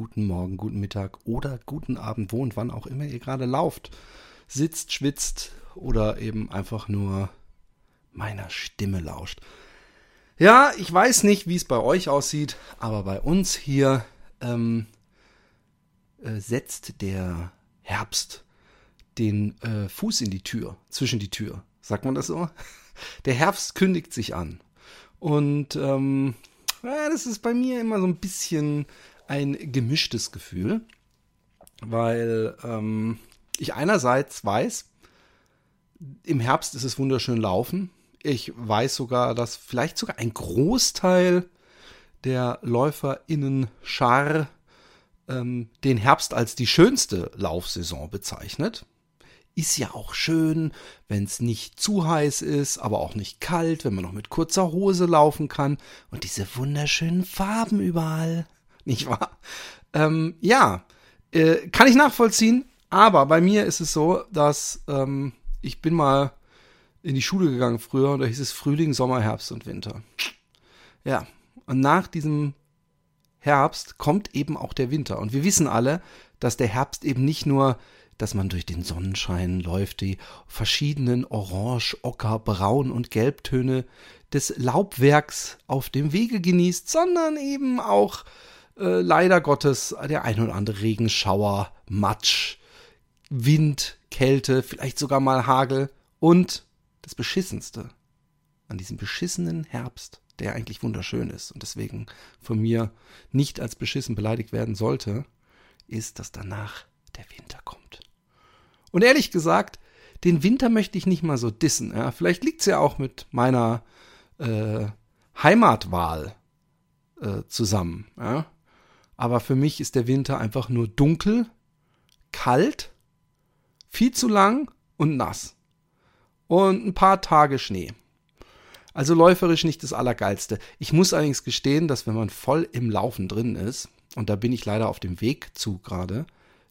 Guten Morgen, guten Mittag oder guten Abend, wo und wann auch immer ihr gerade lauft, sitzt, schwitzt oder eben einfach nur meiner Stimme lauscht. Ja, ich weiß nicht, wie es bei euch aussieht, aber bei uns hier ähm, äh, setzt der Herbst den äh, Fuß in die Tür, zwischen die Tür. Sagt man das so? Der Herbst kündigt sich an. Und ähm, ja, das ist bei mir immer so ein bisschen ein gemischtes Gefühl, weil ähm, ich einerseits weiß, im Herbst ist es wunderschön laufen. Ich weiß sogar, dass vielleicht sogar ein Großteil der LäuferInnen Schar ähm, den Herbst als die schönste Laufsaison bezeichnet. Ist ja auch schön, wenn es nicht zu heiß ist, aber auch nicht kalt, wenn man noch mit kurzer Hose laufen kann und diese wunderschönen Farben überall. Nicht wahr? Ähm, ja, äh, kann ich nachvollziehen, aber bei mir ist es so, dass ähm, ich bin mal in die Schule gegangen früher und da hieß es Frühling, Sommer, Herbst und Winter. Ja, und nach diesem Herbst kommt eben auch der Winter. Und wir wissen alle, dass der Herbst eben nicht nur dass man durch den Sonnenschein läuft, die verschiedenen Orange, Ocker, Braun und Gelbtöne des Laubwerks auf dem Wege genießt, sondern eben auch äh, leider Gottes der ein oder andere Regenschauer, Matsch, Wind, Kälte, vielleicht sogar mal Hagel und das Beschissenste an diesem beschissenen Herbst, der eigentlich wunderschön ist und deswegen von mir nicht als beschissen beleidigt werden sollte, ist, dass danach der Winter kommt. Und ehrlich gesagt, den Winter möchte ich nicht mal so dissen. Ja. Vielleicht liegt es ja auch mit meiner äh, Heimatwahl äh, zusammen. Ja. Aber für mich ist der Winter einfach nur dunkel, kalt, viel zu lang und nass. Und ein paar Tage Schnee. Also läuferisch nicht das Allergeilste. Ich muss allerdings gestehen, dass wenn man voll im Laufen drin ist, und da bin ich leider auf dem Weg zu gerade,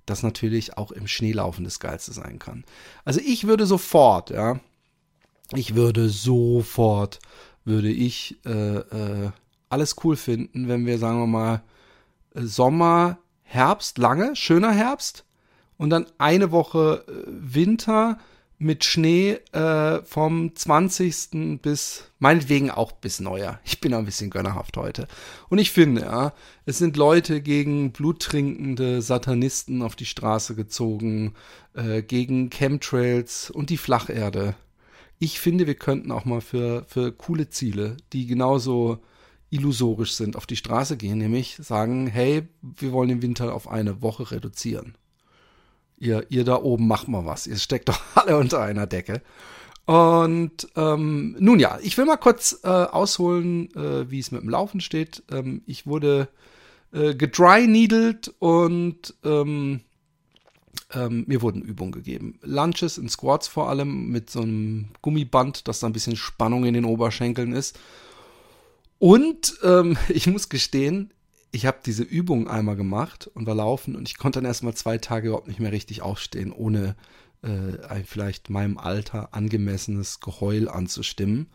das natürlich auch im Schneelaufen das Geilste sein kann. Also ich würde sofort, ja, ich würde sofort, würde ich äh, äh, alles cool finden, wenn wir, sagen wir mal, Sommer, Herbst, lange, schöner Herbst und dann eine Woche äh, Winter mit Schnee äh, vom 20. bis meinetwegen auch bis Neujahr. Ich bin ein bisschen gönnerhaft heute. Und ich finde, ja, es sind Leute gegen bluttrinkende Satanisten auf die Straße gezogen, äh, gegen Chemtrails und die Flacherde. Ich finde, wir könnten auch mal für, für coole Ziele, die genauso illusorisch sind, auf die Straße gehen, nämlich sagen, hey, wir wollen den Winter auf eine Woche reduzieren ihr, ihr da oben macht mal was. Ihr steckt doch alle unter einer Decke. Und ähm, nun ja, ich will mal kurz äh, ausholen, äh, wie es mit dem Laufen steht. Ähm, ich wurde äh, gedry-needled und ähm, ähm, mir wurden Übungen gegeben. Lunches und Squats vor allem mit so einem Gummiband, dass da ein bisschen Spannung in den Oberschenkeln ist. Und ähm, ich muss gestehen, ich habe diese Übung einmal gemacht und war laufen und ich konnte dann erstmal zwei Tage überhaupt nicht mehr richtig aufstehen, ohne äh, ein vielleicht meinem Alter angemessenes Geheul anzustimmen.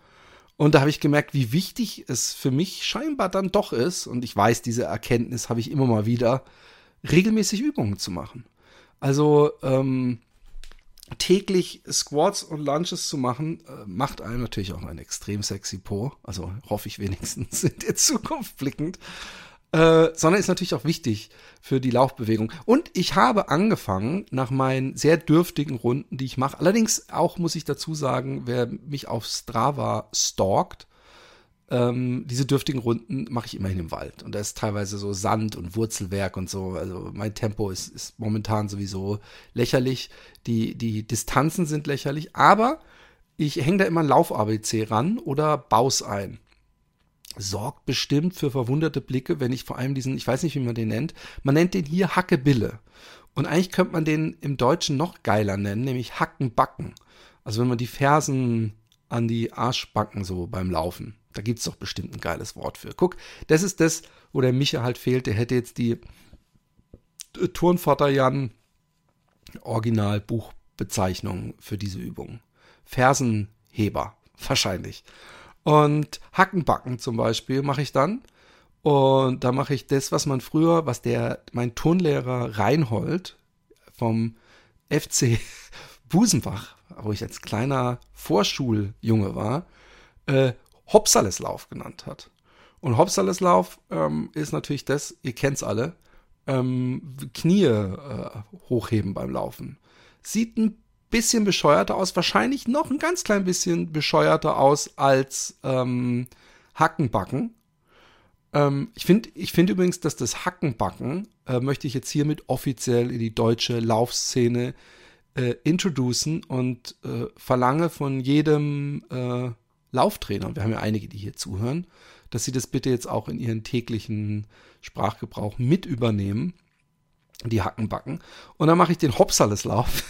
Und da habe ich gemerkt, wie wichtig es für mich scheinbar dann doch ist, und ich weiß, diese Erkenntnis habe ich immer mal wieder, regelmäßig Übungen zu machen. Also ähm, täglich Squats und Lunches zu machen, äh, macht einem natürlich auch ein extrem sexy Po. Also hoffe ich wenigstens in der Zukunft blickend. Äh, sondern ist natürlich auch wichtig für die Laufbewegung. Und ich habe angefangen nach meinen sehr dürftigen Runden, die ich mache. Allerdings auch muss ich dazu sagen, wer mich auf Strava stalkt, ähm, diese dürftigen Runden mache ich immerhin im Wald. Und da ist teilweise so Sand und Wurzelwerk und so. Also mein Tempo ist, ist momentan sowieso lächerlich. Die, die Distanzen sind lächerlich, aber ich hänge da immer ein Lauf-ABC ran oder baus ein. sorgt bestimmt für verwunderte Blicke, wenn ich vor allem diesen, ich weiß nicht, wie man den nennt, man nennt den hier Hackebille. Und eigentlich könnte man den im Deutschen noch geiler nennen, nämlich Hackenbacken. Also wenn man die Fersen an die Arschbacken so beim Laufen. Da gibt es doch bestimmt ein geiles Wort für. Guck, das ist das, wo der Micha halt fehlt. Der hätte jetzt die äh, Turnvater Jan Originalbuchbezeichnung für diese Übung. Fersenheber, wahrscheinlich. Und Hackenbacken zum Beispiel mache ich dann. Und da mache ich das, was man früher, was der, mein Turnlehrer Reinhold vom FC Busenbach, wo ich als kleiner Vorschuljunge war, äh, Hopsaleslauf genannt hat. Und Hopsaleslauf ähm, ist natürlich das, ihr kennt's alle, ähm, Knie äh, hochheben beim Laufen. Sieht ein bisschen bescheuerter aus, wahrscheinlich noch ein ganz klein bisschen bescheuerter aus als ähm, Hackenbacken. Ähm, ich finde ich find übrigens, dass das Hackenbacken äh, möchte ich jetzt hiermit offiziell in die deutsche Laufszene äh, introducen und äh, verlange von jedem äh, Lauftrainer, und wir haben ja einige, die hier zuhören, dass sie das bitte jetzt auch in ihren täglichen Sprachgebrauch mit übernehmen, die Hackenbacken. Und dann mache ich den Hopsaleslauf.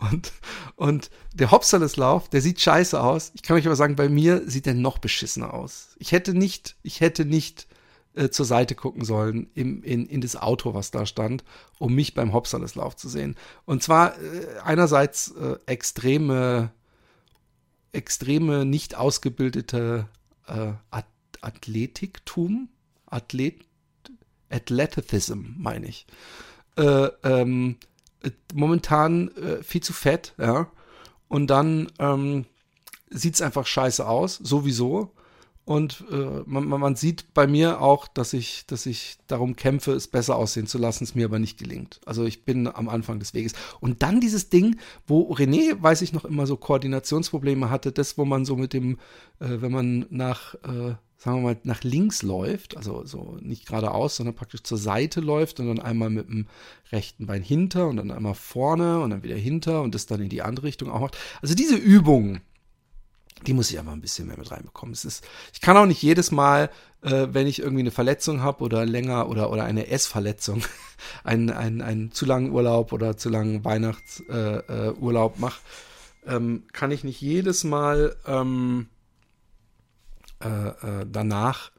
und, und der Hopsaleslauf, der sieht scheiße aus. Ich kann euch aber sagen, bei mir sieht der noch beschissener aus. Ich hätte nicht, ich hätte nicht äh, zur Seite gucken sollen im, in, in das Auto, was da stand, um mich beim Hopsaleslauf zu sehen. Und zwar äh, einerseits äh, extreme, extreme nicht ausgebildete äh, Athletiktum, Athlet, Athleticism, meine ich. Äh, ähm, momentan äh, viel zu fett, ja. Und dann ähm, sieht es einfach scheiße aus, sowieso. Und äh, man, man, sieht bei mir auch, dass ich, dass ich darum kämpfe, es besser aussehen zu lassen, es mir aber nicht gelingt. Also ich bin am Anfang des Weges. Und dann dieses Ding, wo René, weiß ich noch, immer so Koordinationsprobleme hatte, das, wo man so mit dem, äh, wenn man nach, äh, sagen wir mal, nach links läuft, also so nicht geradeaus, sondern praktisch zur Seite läuft und dann einmal mit dem rechten Bein hinter und dann einmal vorne und dann wieder hinter und das dann in die andere Richtung auch macht. Also diese Übungen, die muss ich einfach ein bisschen mehr mit reinbekommen. Es ist, ich kann auch nicht jedes Mal, äh, wenn ich irgendwie eine Verletzung habe oder länger oder oder eine Essverletzung, einen, einen, zu langen Urlaub oder zu langen Weihnachtsurlaub äh, äh, mache, ähm, kann ich nicht jedes Mal ähm, äh, äh, danach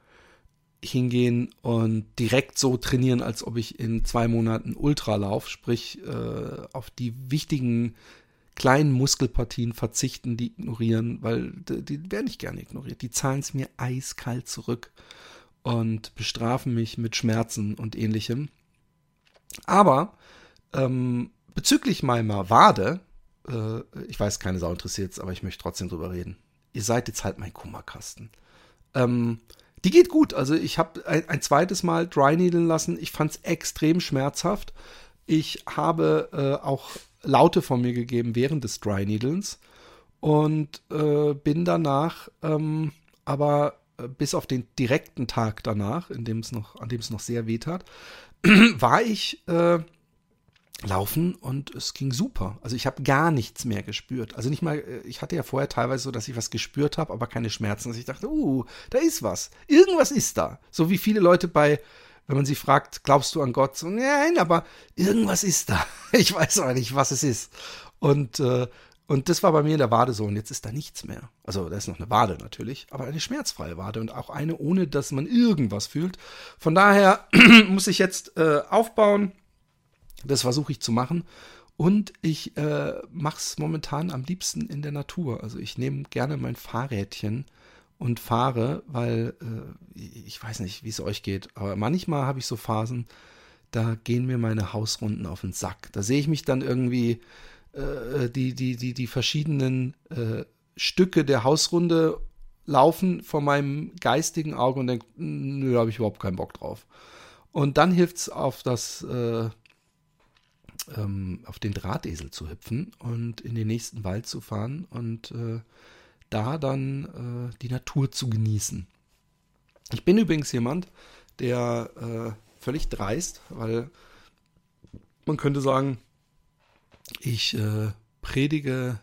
hingehen und direkt so trainieren, als ob ich in zwei Monaten Ultralauf, sprich äh, auf die wichtigen kleinen Muskelpartien verzichten, die ignorieren, weil die, die werden nicht gerne ignoriert. Die zahlen es mir eiskalt zurück und bestrafen mich mit Schmerzen und ähnlichem. Aber ähm, bezüglich meiner Wade, äh, ich weiß, keine Sau interessiert aber ich möchte trotzdem drüber reden. Ihr seid jetzt halt mein Kummerkasten. Ähm, die geht gut. Also ich habe ein, ein, zweites Mal dry needlen lassen. Ich fand es extrem schmerzhaft. Ich habe äh, auch Laute von mir gegeben während des Dry Needlens und äh, bin danach ähm, aber äh, bis auf den direkten Tag danach, in dem es noch, an dem es noch sehr weh tat, war ich äh, laufen und es ging super. Also ich habe gar nichts mehr gespürt. Also nicht mal, äh, ich hatte ja vorher teilweise so, dass ich was gespürt habe, aber keine Schmerzen. Also ich dachte, uh, da ist was. Irgendwas ist da. So wie viele Leute bei wenn man sie fragt, glaubst du an Gott? So, nein, aber irgendwas ist da. Ich weiß aber nicht, was es ist. Und, äh, und das war bei mir in der Wade so. Und jetzt ist da nichts mehr. Also da ist noch eine Wade natürlich, aber eine schmerzfreie Wade und auch eine, ohne dass man irgendwas fühlt. Von daher muss ich jetzt äh, aufbauen. Das versuche ich zu machen. Und ich äh, mache es momentan am liebsten in der Natur. Also ich nehme gerne mein Fahrrädchen und fahre, weil äh, ich weiß nicht, wie es euch geht, aber manchmal habe ich so Phasen, da gehen mir meine Hausrunden auf den Sack. Da sehe ich mich dann irgendwie äh, die, die, die, die verschiedenen äh, Stücke der Hausrunde laufen vor meinem geistigen Auge und denke, nö, da habe ich überhaupt keinen Bock drauf. Und dann hilft es auf das äh, ähm, auf den Drahtesel zu hüpfen und in den nächsten Wald zu fahren und äh, da dann äh, die Natur zu genießen. Ich bin übrigens jemand, der äh, völlig dreist, weil man könnte sagen, ich äh, predige,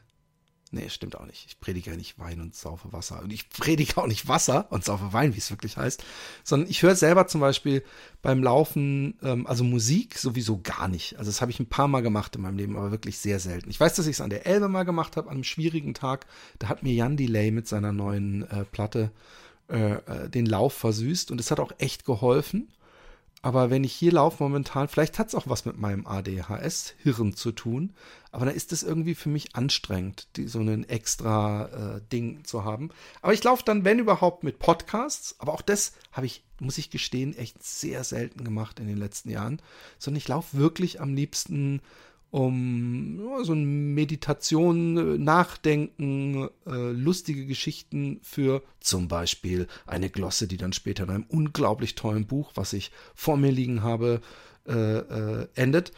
Nee, stimmt auch nicht. Ich predige ja nicht Wein und saufe Wasser. Und ich predige auch nicht Wasser und saufe Wein, wie es wirklich heißt. Sondern ich höre selber zum Beispiel beim Laufen, ähm, also Musik sowieso gar nicht. Also das habe ich ein paar Mal gemacht in meinem Leben, aber wirklich sehr selten. Ich weiß, dass ich es an der Elbe mal gemacht habe, an einem schwierigen Tag. Da hat mir Jan Delay mit seiner neuen äh, Platte äh, äh den Lauf versüßt und es hat auch echt geholfen. Aber wenn ich hier laufe momentan, vielleicht hat es auch was mit meinem ADHS-Hirn zu tun, aber da ist es irgendwie für mich anstrengend, die, so ein extra äh, Ding zu haben. Aber ich laufe dann, wenn überhaupt, mit Podcasts. Aber auch das habe ich, muss ich gestehen, echt sehr selten gemacht in den letzten Jahren. Sondern ich laufe wirklich am liebsten um so eine Meditation, Nachdenken, äh, lustige Geschichten für zum Beispiel eine Glosse, die dann später in einem unglaublich tollen Buch, was ich vor mir liegen habe, äh, äh, endet.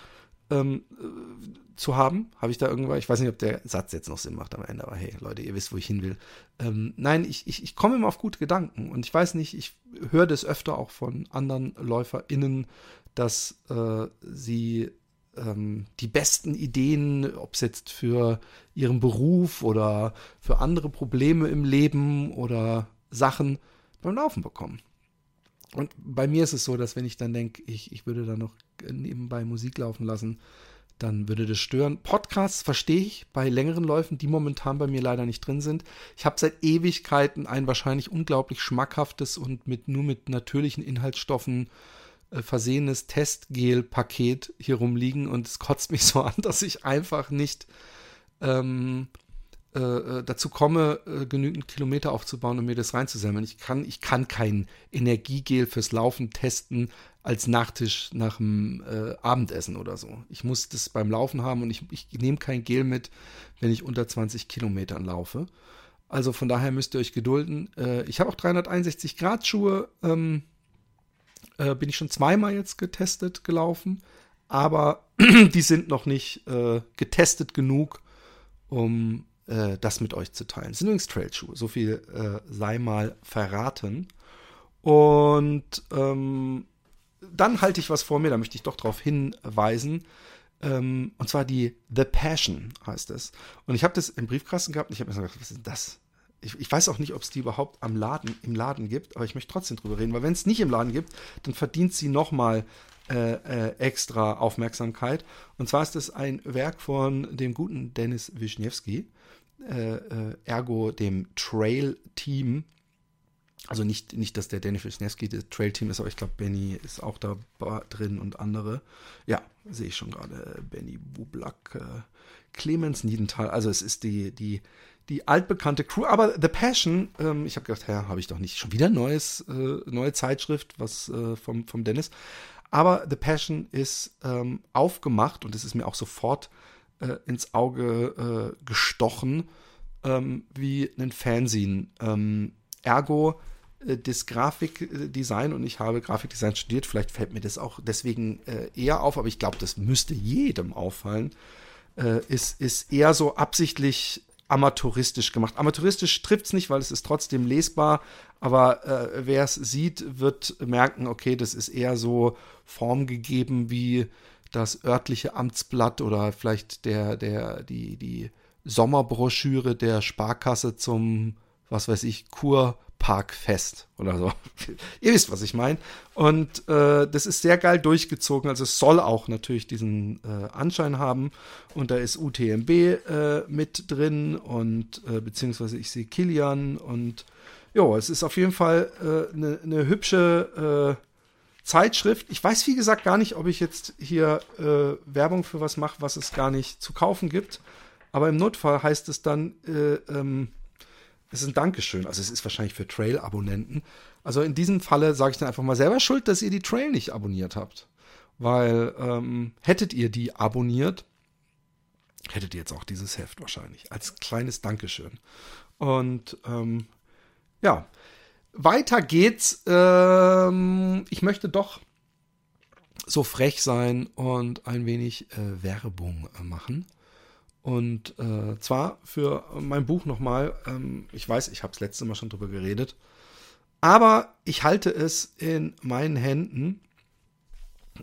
Ähm, äh, zu haben, habe ich da irgendwann, ich weiß nicht, ob der Satz jetzt noch Sinn macht am Ende, aber hey, Leute, ihr wisst, wo ich hin will. Ähm, nein, ich, ich, ich komme immer auf gute Gedanken und ich weiß nicht, ich höre das öfter auch von anderen LäuferInnen, dass äh, sie ähm, die besten Ideen, ob es jetzt für ihren Beruf oder für andere Probleme im Leben oder Sachen beim Laufen bekommen. Und bei mir ist es so, dass wenn ich dann denke, ich, ich würde da noch nebenbei Musik laufen lassen, dann würde das stören. Podcasts verstehe ich bei längeren Läufen, die momentan bei mir leider nicht drin sind. Ich habe seit Ewigkeiten ein wahrscheinlich unglaublich schmackhaftes und mit nur mit natürlichen Inhaltsstoffen versehenes Testgel-Paket hier rumliegen und es kotzt mich so an, dass ich einfach nicht ähm, äh, äh, dazu komme, äh, genügend Kilometer aufzubauen und mir das reinzusammeln. Ich kann, ich kann kein Energiegel fürs Laufen testen als Nachtisch nach dem äh, Abendessen oder so. Ich muss das beim Laufen haben und ich, ich nehme kein Gel mit, wenn ich unter 20 Kilometern laufe. Also von daher müsst ihr euch gedulden. Äh, ich habe auch 361 Grad Schuhe. Ähm, äh, bin ich schon zweimal jetzt getestet gelaufen, aber die sind noch nicht äh, getestet genug, um äh, das mit euch zu teilen. Das sind übrigens Trailschuhe, so viel äh, sei mal verraten. Und ähm, dann halte ich was vor mir, da möchte ich doch darauf hinweisen. Ähm, und zwar die The Passion heißt es. Und ich habe das im Briefkasten gehabt und ich habe mir gedacht, was ist das? Ich, ich, weiß auch nicht, ob es die überhaupt am Laden, im Laden gibt, aber ich möchte trotzdem drüber reden, weil wenn es nicht im Laden gibt, dann verdient sie nochmal äh, äh, extra Aufmerksamkeit. Und zwar ist es ein Werk von dem guten Dennis Wischniewski, äh, äh, ergo dem Trail-Team. Also nicht, nicht, dass der Dennis Wischniewski das Trail-Team ist, aber ich glaube, Benny ist auch da drin und andere. Ja, sehe ich schon gerade. Benny Bublak, äh, Clemens Niedenthal. Also es ist die, die die altbekannte Crew. Aber The Passion, ähm, ich habe gedacht, ja, habe ich doch nicht schon wieder neues, äh, neue Zeitschrift, was äh, vom, vom Dennis. Aber The Passion ist ähm, aufgemacht und es ist mir auch sofort äh, ins Auge äh, gestochen, ähm, wie ein Fanzine. Ähm, ergo äh, das Grafikdesign und ich habe Grafikdesign studiert, vielleicht fällt mir das auch deswegen äh, eher auf, aber ich glaube, das müsste jedem auffallen. ist, ist eher so absichtlich amateuristisch gemacht. Amateuristisch trifft es nicht, weil es ist trotzdem lesbar, aber äh, wer es sieht, wird merken, okay, das ist eher so formgegeben wie das örtliche Amtsblatt oder vielleicht der, der, die, die Sommerbroschüre der Sparkasse zum, was weiß ich, Kur Parkfest oder so. Ihr wisst, was ich meine. Und äh, das ist sehr geil durchgezogen. Also es soll auch natürlich diesen äh, Anschein haben. Und da ist UTMB äh, mit drin und äh, beziehungsweise ich sehe Kilian und ja, es ist auf jeden Fall eine äh, ne hübsche äh, Zeitschrift. Ich weiß, wie gesagt, gar nicht, ob ich jetzt hier Werbung für was mache, was es gar nicht zu kaufen gibt. Aber im Notfall heißt es dann, ähm, es ist ein Dankeschön. Also es ist wahrscheinlich für Trail-Abonnenten. Also in diesem Falle sage ich dann einfach mal selber schuld, dass ihr die Trail nicht abonniert habt. Weil ähm, hättet ihr die abonniert, hättet ihr jetzt auch dieses Heft wahrscheinlich. Als kleines Dankeschön. Und ähm, ja, weiter geht's. Ähm, ich möchte doch so frech sein und ein wenig äh, Werbung äh, machen. Und äh, zwar für mein Buch nochmal, ähm, ich weiß, ich habe es letzte Mal schon drüber geredet, aber ich halte es in meinen Händen.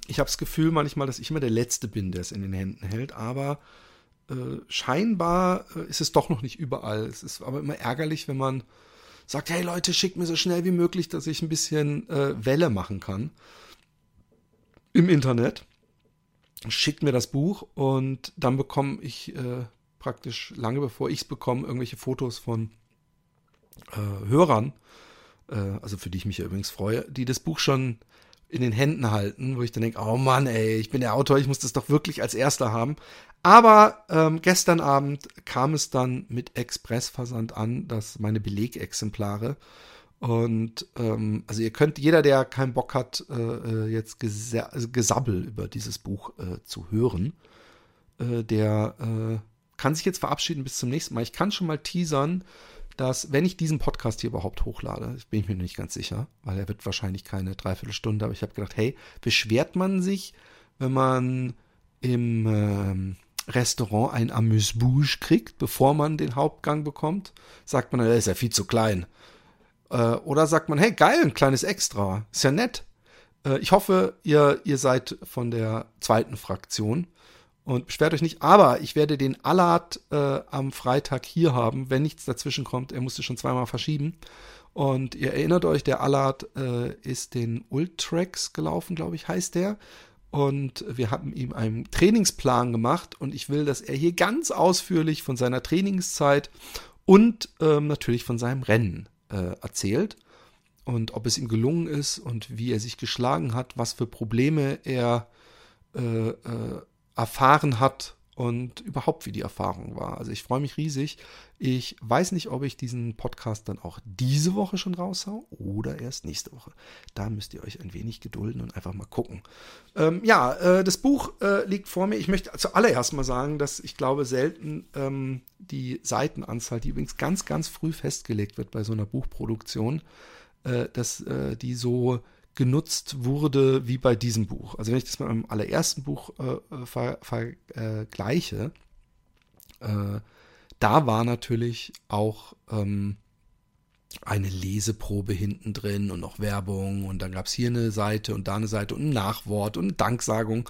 Ich habe das Gefühl manchmal, dass ich immer der Letzte bin, der es in den Händen hält, aber äh, scheinbar äh, ist es doch noch nicht überall. Es ist aber immer ärgerlich, wenn man sagt, hey Leute, schickt mir so schnell wie möglich, dass ich ein bisschen äh, Welle machen kann im Internet. Schickt mir das Buch und dann bekomme ich äh, praktisch lange bevor ich es bekomme, irgendwelche Fotos von äh, Hörern, äh, also für die ich mich ja übrigens freue, die das Buch schon in den Händen halten, wo ich dann denke, oh Mann, ey, ich bin der Autor, ich muss das doch wirklich als erster haben. Aber ähm, gestern Abend kam es dann mit Expressversand an, dass meine Belegexemplare und ähm, also ihr könnt, jeder, der keinen Bock hat, äh, äh jetzt also Gesabbel über dieses Buch äh, zu hören, äh, der äh, kann sich jetzt verabschieden bis zum nächsten Mal. Ich kann schon mal teasern, dass, wenn ich diesen Podcast hier überhaupt hochlade, bin ich mir nicht ganz sicher, weil er wird wahrscheinlich keine Dreiviertelstunde, aber ich habe gedacht, hey, beschwert man sich, wenn man im ähm, Restaurant ein Amuse-Bouche kriegt, bevor man den Hauptgang bekommt? Sagt man, er ist ja viel zu klein. Äh, oder sagt man, hey, geil, ein kleines Extra, ist ja nett. Äh, ich hoffe, ihr, ihr seid von der zweiten Fraktion und beschwert euch nicht. Aber ich werde den Allard äh, am Freitag hier haben, wenn nichts dazwischen kommt. Er musste schon zweimal verschieben. Und ihr erinnert euch, der Allard äh, ist den Ultrax gelaufen, glaube ich, heißt der. Und wir haben ihm einen Trainingsplan gemacht und ich will, dass er hier ganz ausführlich von seiner Trainingszeit und ähm, natürlich von seinem Rennen äh, erzählt. Und ob es ihm gelungen ist und wie er sich geschlagen hat, was für Probleme er äh, äh, erfahren hat und überhaupt wie die Erfahrung war. Also ich freue mich riesig. Ich weiß nicht, ob ich diesen Podcast dann auch diese Woche schon raushau oder erst nächste Woche. Da müsst ihr euch ein wenig gedulden und einfach mal gucken. Ähm, ja, äh, das Buch äh, liegt vor mir. Ich möchte zuallererst mal sagen, dass ich glaube, selten ähm, die Seitenanzahl, die übrigens ganz, ganz früh festgelegt wird bei so einer Buchproduktion, äh, dass äh, die so genutzt wurde wie bei diesem Buch. Also wenn ich das mit meinem allerersten Buch äh, vergleiche, äh, äh, da war natürlich auch ähm, eine Leseprobe hinten drin und noch Werbung und dann gab es hier eine Seite und da eine Seite und ein Nachwort und eine Danksagung.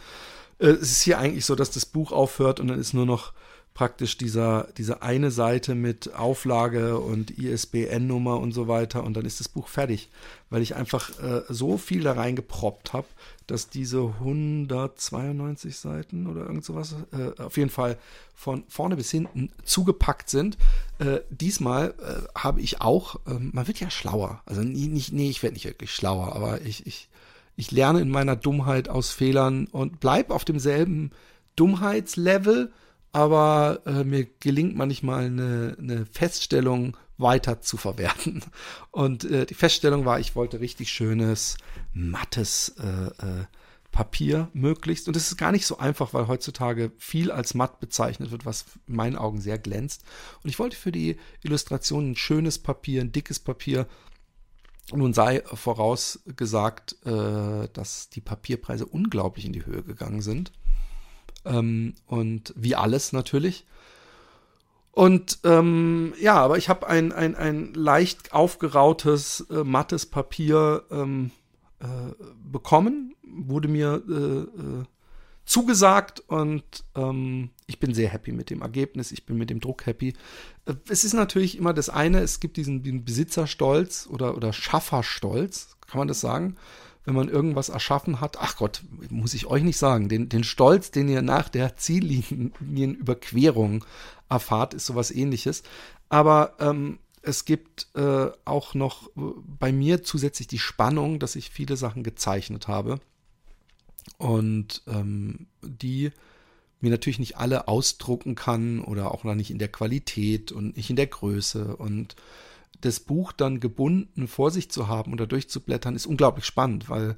Äh, es ist hier eigentlich so, dass das Buch aufhört und dann ist nur noch praktisch dieser, diese eine Seite mit Auflage und ISBN-Nummer und so weiter und dann ist das Buch fertig, weil ich einfach äh, so viel da reingeproppt habe, dass diese 192 Seiten oder irgend sowas äh, auf jeden Fall von vorne bis hinten zugepackt sind. Äh, diesmal äh, habe ich auch, ähm, man wird ja schlauer, also nie, nicht, nee, ich werde nicht wirklich schlauer, aber ich, ich, ich lerne in meiner Dummheit aus Fehlern und bleib auf demselben Dummheitslevel, aber äh, mir gelingt manchmal eine, eine Feststellung weiter zu verwerten. Und äh, die Feststellung war, ich wollte richtig schönes, mattes äh, äh, Papier möglichst. Und das ist gar nicht so einfach, weil heutzutage viel als matt bezeichnet wird, was in meinen Augen sehr glänzt. Und ich wollte für die Illustration ein schönes Papier, ein dickes Papier. Nun sei vorausgesagt, äh, dass die Papierpreise unglaublich in die Höhe gegangen sind. Ähm, und wie alles natürlich. Und ähm, ja, aber ich habe ein, ein, ein leicht aufgerautes, äh, mattes Papier ähm, äh, bekommen, wurde mir äh, äh, zugesagt und ähm, ich bin sehr happy mit dem Ergebnis, ich bin mit dem Druck happy. Äh, es ist natürlich immer das eine, es gibt diesen, diesen Besitzerstolz oder, oder Schafferstolz, kann man das sagen? Wenn man irgendwas erschaffen hat, ach Gott, muss ich euch nicht sagen, den, den Stolz, den ihr nach der Ziellinienüberquerung erfahrt, ist sowas ähnliches. Aber ähm, es gibt äh, auch noch bei mir zusätzlich die Spannung, dass ich viele Sachen gezeichnet habe und ähm, die mir natürlich nicht alle ausdrucken kann oder auch noch nicht in der Qualität und nicht in der Größe und das Buch dann gebunden vor sich zu haben oder durchzublättern, ist unglaublich spannend, weil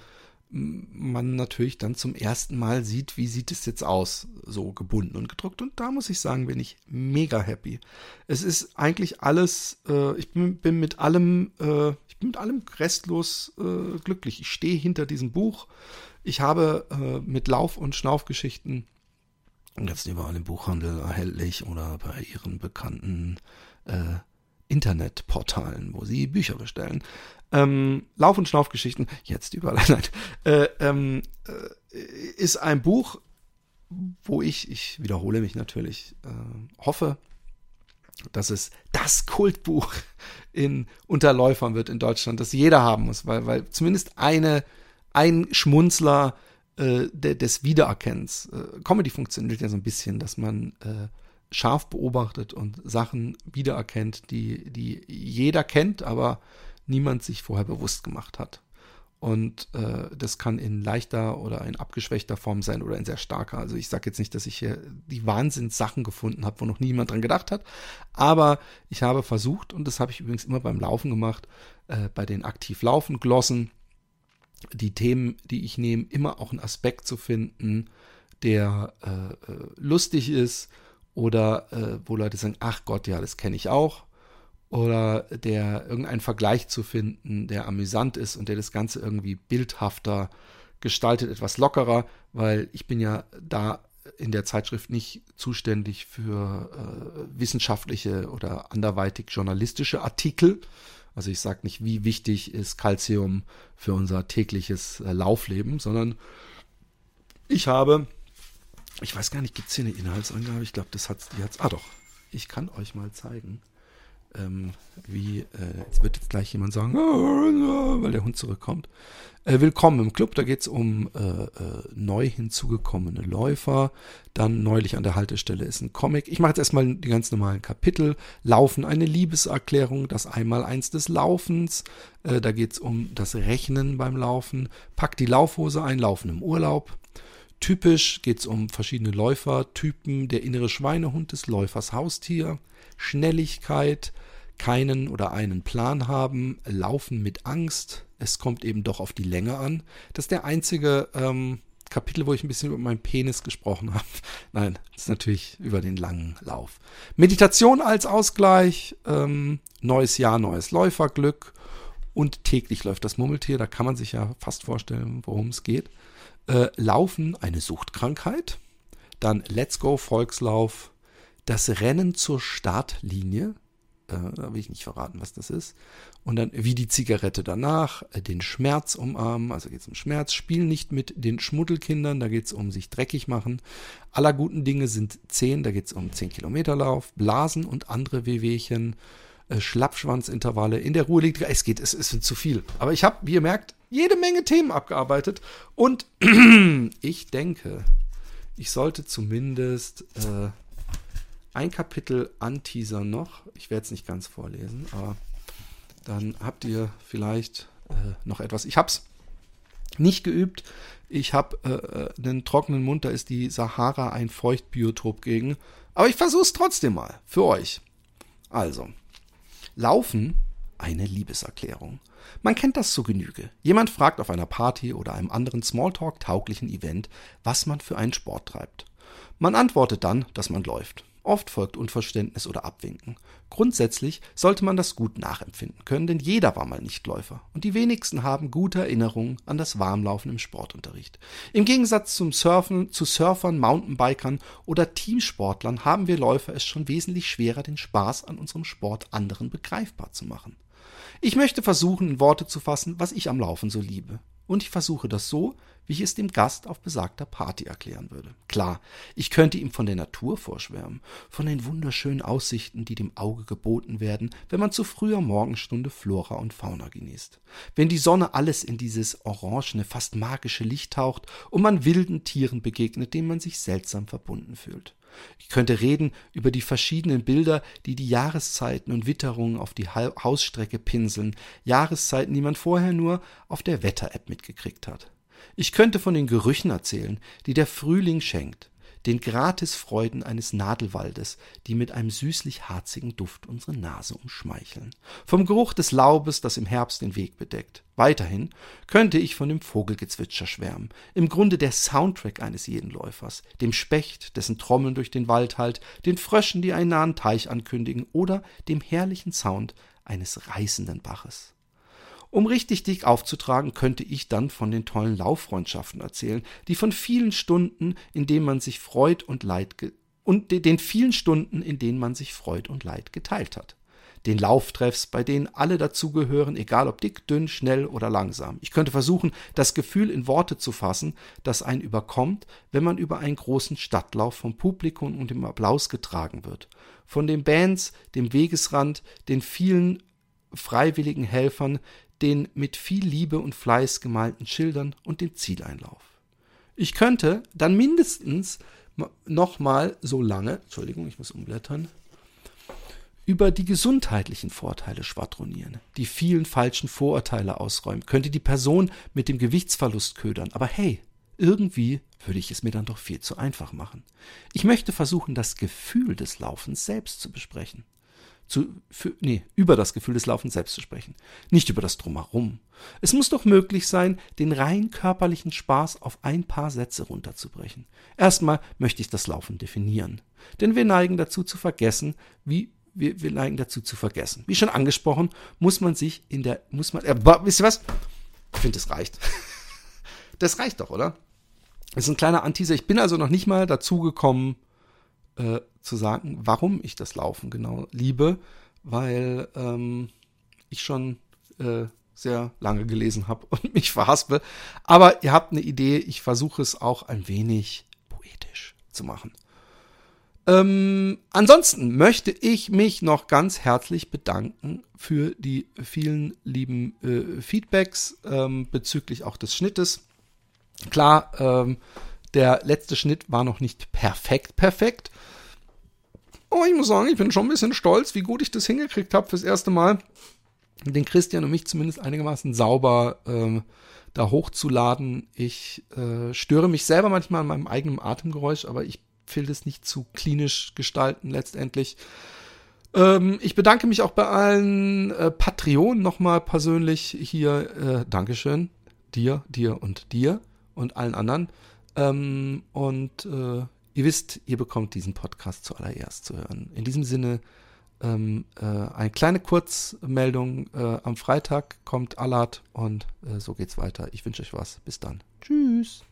man natürlich dann zum ersten Mal sieht, wie sieht es jetzt aus, so gebunden und gedruckt. Und da muss ich sagen, bin ich mega happy. Es ist eigentlich alles, äh, ich bin, bin, mit allem, äh, ich bin mit allem restlos äh, glücklich. Ich stehe hinter diesem Buch. Ich habe äh, mit Lauf- und Schnaufgeschichten jetzt überall im Buchhandel erhältlich oder bei ihren bekannten äh, Internetportalen, wo sie Bücher bestellen. Ähm, Lauf- und Schnaufgeschichten, jetzt überall, nein, äh, ähm, äh, ist ein Buch, wo ich, ich wiederhole mich natürlich, äh, hoffe, dass es das Kultbuch in Unterläufern wird in Deutschland, das jeder haben muss, weil, weil zumindest eine, ein Schmunzler äh, de, des Wiedererkennens. Äh, Comedy funktioniert ja so ein bisschen, dass man äh, scharf beobachtet und Sachen wiedererkennt, die, die jeder kennt, aber niemand sich vorher bewusst gemacht hat. Und äh, das kann in leichter oder in abgeschwächter Form sein oder in sehr starker. Also ich sage jetzt nicht, dass ich hier die Wahnsinnssachen gefunden habe, wo noch niemand dran gedacht hat. Aber ich habe versucht, und das habe ich übrigens immer beim Laufen gemacht, äh, bei den aktiv laufen Glossen, die Themen, die ich nehme, immer auch einen Aspekt zu finden, der äh, äh lustig ist oder äh, wo Leute sagen, ach Gott, ja, das kenne ich auch oder der irgendeinen Vergleich zu finden, der amüsant ist und der das Ganze irgendwie bildhafter gestaltet, etwas lockerer, weil ich bin ja da in der Zeitschrift nicht zuständig für äh, wissenschaftliche oder anderweitig journalistische Artikel. Also ich sage nicht, wie wichtig ist Calcium für unser tägliches äh, Laufleben, sondern ich habe, ich weiß gar nicht, gibt es hier eine Inhaltsangabe? Ich glaube, das hat die hat's. Ah doch, ich kann euch mal zeigen ähm, wie, äh, jetzt wird jetzt gleich jemand sagen, weil der Hund zurückkommt. Äh, willkommen im Club, da geht es um äh, äh, neu hinzugekommene Läufer. Dann neulich an der Haltestelle ist ein Comic. Ich mache jetzt erstmal die ganz normalen Kapitel. Laufen, eine Liebeserklärung, das Einmaleins des Laufens. Äh, da geht es um das Rechnen beim Laufen. Pack die Laufhose ein, Laufen im Urlaub. Typisch geht es um verschiedene Läufertypen. Der innere Schweinehund des Läufers Haustier. Schnelligkeit, keinen oder einen Plan haben, laufen mit Angst. Es kommt eben doch auf die Länge an. Das ist der einzige ähm, Kapitel, wo ich ein bisschen über meinen Penis gesprochen habe. Nein, das ist natürlich über den langen Lauf. Meditation als Ausgleich, ähm, neues Jahr, neues Läuferglück und täglich läuft das Murmeltier. Da kann man sich ja fast vorstellen, worum es geht. Äh, Laufen, eine Suchtkrankheit. Dann Let's Go Volkslauf, das Rennen zur Startlinie. Äh, da will ich nicht verraten, was das ist. Und dann wie die Zigarette danach, äh, den Schmerz umarmen, also geht es um Schmerz, Spiel nicht mit den Schmuddelkindern, da geht es um sich dreckig machen. Aller guten Dinge sind zehn, da geht es um 10 Kilometer Lauf, Blasen und andere Wehwehchen, äh, Schlappschwanzintervalle, in der Ruhe liegt, es geht, es ist zu viel. Aber ich habe, wie ihr merkt, jede Menge Themen abgearbeitet und ich denke, ich sollte zumindest äh, ein Kapitel anteasern noch. Ich werde es nicht ganz vorlesen, aber dann habt ihr vielleicht äh, noch etwas. Ich habe es nicht geübt. Ich habe äh, äh, einen trockenen Mund, da ist die Sahara ein Feuchtbiotop gegen. Aber ich versuche es trotzdem mal für euch. Also, Laufen eine Liebeserklärung. Man kennt das zu Genüge. Jemand fragt auf einer Party oder einem anderen Smalltalk-tauglichen Event, was man für einen Sport treibt. Man antwortet dann, dass man läuft. Oft folgt Unverständnis oder Abwinken. Grundsätzlich sollte man das gut nachempfinden können, denn jeder war mal Nichtläufer und die wenigsten haben gute Erinnerungen an das Warmlaufen im Sportunterricht. Im Gegensatz zum Surfen, zu Surfern, Mountainbikern oder Teamsportlern haben wir Läufer es schon wesentlich schwerer, den Spaß an unserem Sport anderen begreifbar zu machen. Ich möchte versuchen, in Worte zu fassen, was ich am Laufen so liebe. Und ich versuche das so, wie ich es dem Gast auf besagter Party erklären würde. Klar, ich könnte ihm von der Natur vorschwärmen, von den wunderschönen Aussichten, die dem Auge geboten werden, wenn man zu früher Morgenstunde Flora und Fauna genießt. Wenn die Sonne alles in dieses orangene, fast magische Licht taucht und man wilden Tieren begegnet, denen man sich seltsam verbunden fühlt. Ich könnte reden über die verschiedenen Bilder, die die Jahreszeiten und Witterungen auf die Hausstrecke pinseln, Jahreszeiten, die man vorher nur auf der Wetter-App mitgekriegt hat. Ich könnte von den Gerüchen erzählen, die der Frühling schenkt, den Gratisfreuden eines Nadelwaldes, die mit einem süßlich-harzigen Duft unsere Nase umschmeicheln, vom Geruch des Laubes, das im Herbst den Weg bedeckt. Weiterhin könnte ich von dem Vogelgezwitscher schwärmen, im Grunde der Soundtrack eines jeden Läufers, dem Specht, dessen Trommeln durch den Wald hallt, den Fröschen, die einen nahen Teich ankündigen, oder dem herrlichen Sound eines reißenden Baches. Um richtig dick aufzutragen, könnte ich dann von den tollen Lauffreundschaften erzählen, die von vielen Stunden, in denen man sich freut und Leid und den vielen Stunden, in denen man sich Freud und Leid geteilt hat. den Lauftreffs, bei denen alle dazugehören, egal ob dick, dünn, schnell oder langsam. Ich könnte versuchen, das Gefühl in Worte zu fassen, das einen überkommt, wenn man über einen großen Stadtlauf vom Publikum und dem Applaus getragen wird. Von den Bands, dem Wegesrand, den vielen freiwilligen Helfern, den mit viel Liebe und Fleiß gemalten Schildern und dem Zieleinlauf. Ich könnte dann mindestens nochmal so lange, Entschuldigung, ich muss umblättern, über die gesundheitlichen Vorteile schwadronieren, die vielen falschen Vorurteile ausräumen, könnte die Person mit dem Gewichtsverlust ködern. Aber hey, irgendwie würde ich es mir dann doch viel zu einfach machen. Ich möchte versuchen, das Gefühl des Laufens selbst zu besprechen zu, für, nee, über das Gefühl des Laufens selbst zu sprechen, nicht über das Drumherum. Es muss doch möglich sein, den rein körperlichen Spaß auf ein paar Sätze runterzubrechen. Erstmal möchte ich das Laufen definieren, denn wir neigen dazu zu vergessen, wie wir, wir neigen dazu zu vergessen. Wie schon angesprochen, muss man sich in der, muss man, äh, wisst ihr was? Ich finde, das reicht. das reicht doch, oder? Das ist ein kleiner Anteaser. Ich bin also noch nicht mal dazu gekommen, äh, zu sagen, warum ich das Laufen genau liebe, weil ähm, ich schon äh, sehr lange gelesen habe und mich verhaspe. Aber ihr habt eine Idee, ich versuche es auch ein wenig poetisch zu machen. Ähm, ansonsten möchte ich mich noch ganz herzlich bedanken für die vielen lieben äh, Feedbacks ähm, bezüglich auch des Schnittes. Klar, ähm, der letzte Schnitt war noch nicht perfekt, perfekt. Oh, ich muss sagen, ich bin schon ein bisschen stolz, wie gut ich das hingekriegt habe fürs erste Mal. Den Christian und mich zumindest einigermaßen sauber ähm, da hochzuladen. Ich äh, störe mich selber manchmal an meinem eigenen Atemgeräusch, aber ich will das nicht zu klinisch gestalten letztendlich. Ähm, ich bedanke mich auch bei allen äh, Patreonen nochmal persönlich hier. Äh, Dankeschön. Dir, dir und dir und allen anderen. Ähm, und äh, Ihr wisst, ihr bekommt diesen Podcast zuallererst zu hören. In diesem Sinne, ähm, äh, eine kleine Kurzmeldung. Äh, am Freitag kommt Alat und äh, so geht's weiter. Ich wünsche euch was. Bis dann. Tschüss.